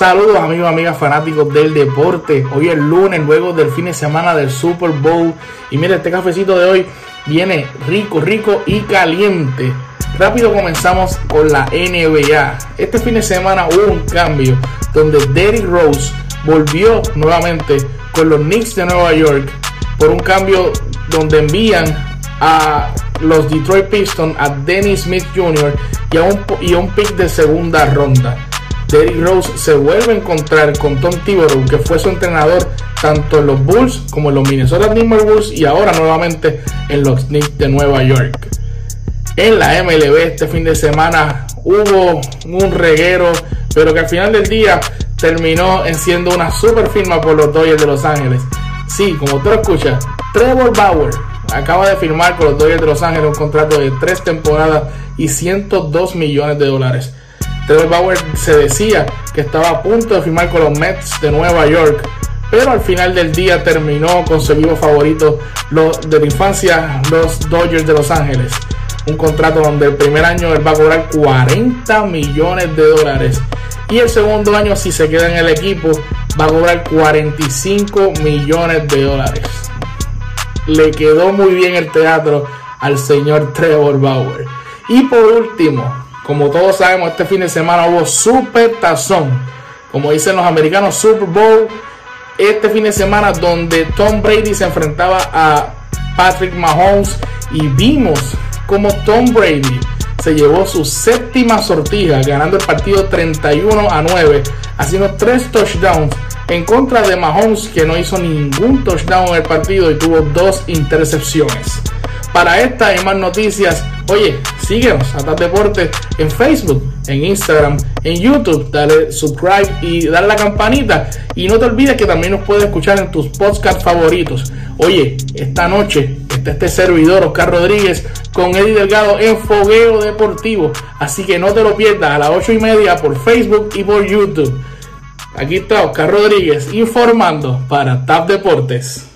Saludos amigos, amigas fanáticos del deporte. Hoy es lunes, luego del fin de semana del Super Bowl. Y mire, este cafecito de hoy viene rico, rico y caliente. Rápido comenzamos con la NBA. Este fin de semana hubo un cambio donde Derrick Rose volvió nuevamente con los Knicks de Nueva York por un cambio donde envían a los Detroit Pistons a Dennis Smith Jr. y a un, y a un pick de segunda ronda. Derrick Rose se vuelve a encontrar con Tom Thibodeau, que fue su entrenador tanto en los Bulls como en los Minnesota Timberwolves y ahora nuevamente en los Knicks de Nueva York. En la MLB este fin de semana hubo un reguero, pero que al final del día terminó en siendo una super firma por los Dodgers de Los Ángeles. Sí, como tú lo escuchas, Trevor Bauer acaba de firmar con los Dodgers de Los Ángeles un contrato de tres temporadas y 102 millones de dólares. Trevor Bauer se decía que estaba a punto de firmar con los Mets de Nueva York, pero al final del día terminó con su vivo favorito de la infancia, los Dodgers de Los Ángeles. Un contrato donde el primer año él va a cobrar 40 millones de dólares y el segundo año si se queda en el equipo va a cobrar 45 millones de dólares. Le quedó muy bien el teatro al señor Trevor Bauer. Y por último, como todos sabemos, este fin de semana hubo Super Tazón. Como dicen los americanos, Super Bowl. Este fin de semana donde Tom Brady se enfrentaba a Patrick Mahomes y vimos como Tom Brady se llevó su séptima sortija, ganando el partido 31 a 9, haciendo tres touchdowns en contra de Mahomes, que no hizo ningún touchdown en el partido y tuvo dos intercepciones. Para esta y más noticias, oye, síguenos a TAP Deportes en Facebook, en Instagram, en YouTube. Dale subscribe y dale la campanita. Y no te olvides que también nos puedes escuchar en tus podcasts favoritos. Oye, esta noche está este servidor, Oscar Rodríguez, con Eddie Delgado en Fogueo Deportivo. Así que no te lo pierdas a las 8 y media por Facebook y por YouTube. Aquí está Oscar Rodríguez informando para TAP Deportes.